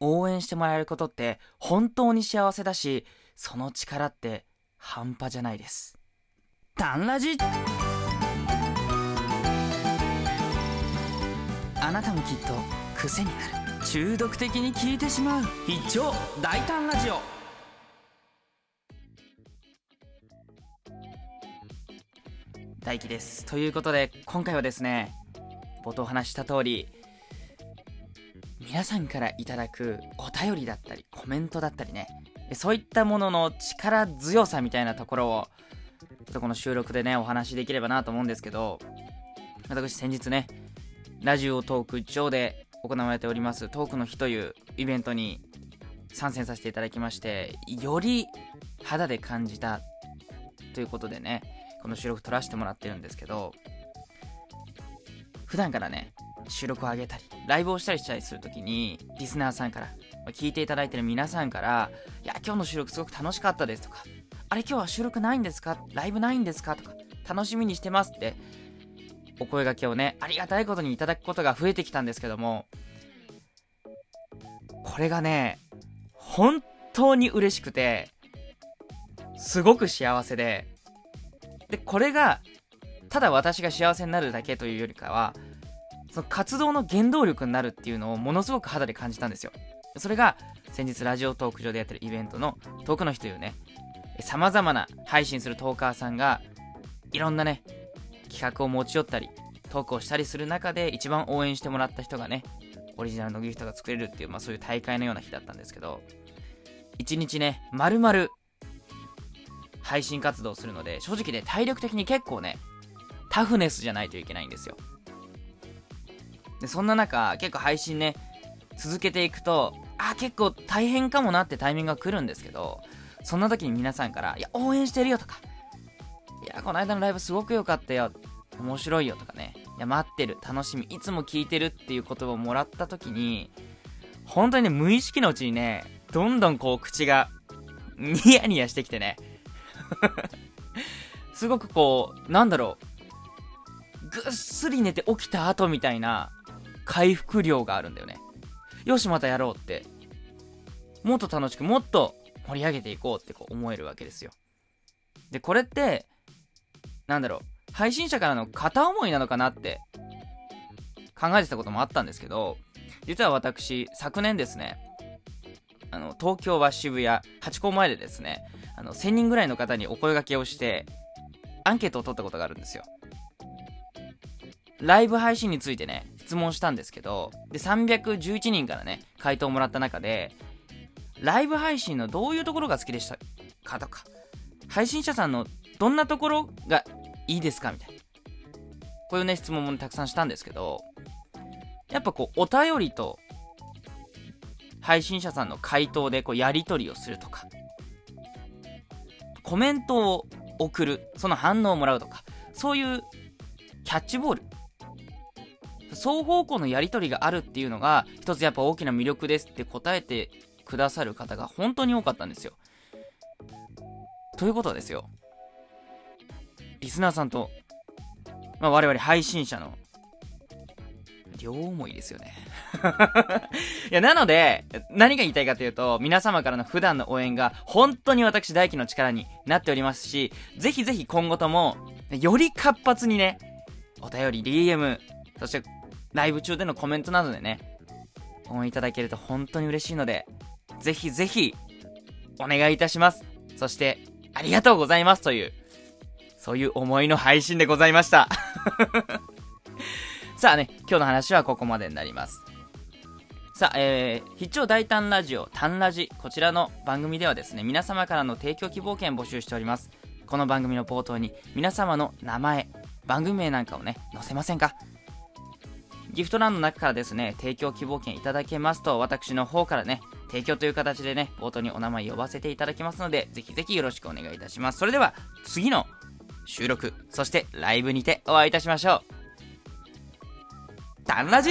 応援してもらえることって本当に幸せだし、その力って半端じゃないです。タンラジ。あなたもきっと癖になる中毒的に聞いてしまう。一丁大胆ラジオ。大輝です。ということで今回はですね冒頭話した通り皆さんからいただくお便りだったりコメントだったりね。そういったものの力強さみたいなところをちょっとこの収録でねお話しできればなと思うんですけど私先日ねラジオトーク上で行われておりますトークの日というイベントに参戦させていただきましてより肌で感じたということでねこの収録撮らせてもらってるんですけど普段からね収録を上げたり、ライブをしたりしたりするときに、リスナーさんから、聞いていただいてる皆さんから、いや、今日の収録すごく楽しかったですとか、あれ今日は収録ないんですか？ライブないんですか？とか、楽しみにしてますって、お声がけをね、ありがたいことにいただくことが増えてきたんですけども、これがね、本当に嬉しくて、すごく幸せで、で、これが、ただ私が幸せになるだけというよりかは、その活動の原動力になるっていうのをものすごく肌で感じたんですよ。それが先日ラジオトーク上でやってるイベントのトークの日というね、様々な配信するトーカーさんがいろんなね、企画を持ち寄ったり、トークをしたりする中で一番応援してもらった人がね、オリジナルのギフトが作れるっていう、まあそういう大会のような日だったんですけど、一日ね、丸々配信活動するので、正直ね、体力的に結構ね、タフネスじゃないといけないんですよ。で、そんな中、結構配信ね、続けていくと、あ、結構大変かもなってタイミングが来るんですけど、そんな時に皆さんから、いや、応援してるよとか、いや、この間のライブすごく良かったよ、面白いよとかね、いや、待ってる、楽しみ、いつも聞いてるっていう言葉をもらった時に、本当にね、無意識のうちにね、どんどんこう口が、ニヤニヤしてきてね、すごくこう、なんだろう、ぐっすり寝て起きた後みたいな回復量があるんだよね。よし、またやろうって。もっと楽しく、もっと盛り上げていこうってこう思えるわけですよ。で、これって、なんだろう、配信者からの片思いなのかなって考えてたこともあったんですけど、実は私、昨年ですね、あの、東京は渋谷、ハチ公前でですね、あの、1000人ぐらいの方にお声掛けをして、アンケートを取ったことがあるんですよ。ライブ配信についてね、質問したんですけど、で、311人からね、回答をもらった中で、ライブ配信のどういうところが好きでしたかとか、配信者さんのどんなところがいいですかみたいな。こういうね、質問も、たくさんしたんですけど、やっぱこう、お便りと、配信者さんの回答でこう、やり取りをするとか、コメントを送る、その反応をもらうとか、そういうキャッチボール双方向のやり取りがあるっていうのが、一つやっぱ大きな魅力ですって答えてくださる方が本当に多かったんですよ。ということはですよ。リスナーさんと、まあ、我々配信者の、両思いですよね。いや、なので、何が言いたいかというと、皆様からの普段の応援が本当に私大輝の力になっておりますし、ぜひぜひ今後とも、より活発にね、お便り、DM、そしてライブ中でのコメントなどでね、応援いただけると本当に嬉しいので、ぜひぜひ、お願いいたします。そして、ありがとうございますという、そういう思いの配信でございました。さあね、今日の話はここまでになります。さあ、えー、必聴大胆ラジオ、タンラジ、こちらの番組ではですね、皆様からの提供希望券募集しております。この番組の冒頭に皆様の名前、番組名なんかをね、載せませんか？ギフト欄の中からですね、提供希望券いただけますと、私の方からね、提供という形でね、冒頭にお名前呼ばせていただきますので、ぜひぜひよろしくお願いいたします。それでは、次の収録、そしてライブにてお会いいたしましょう。タンラジ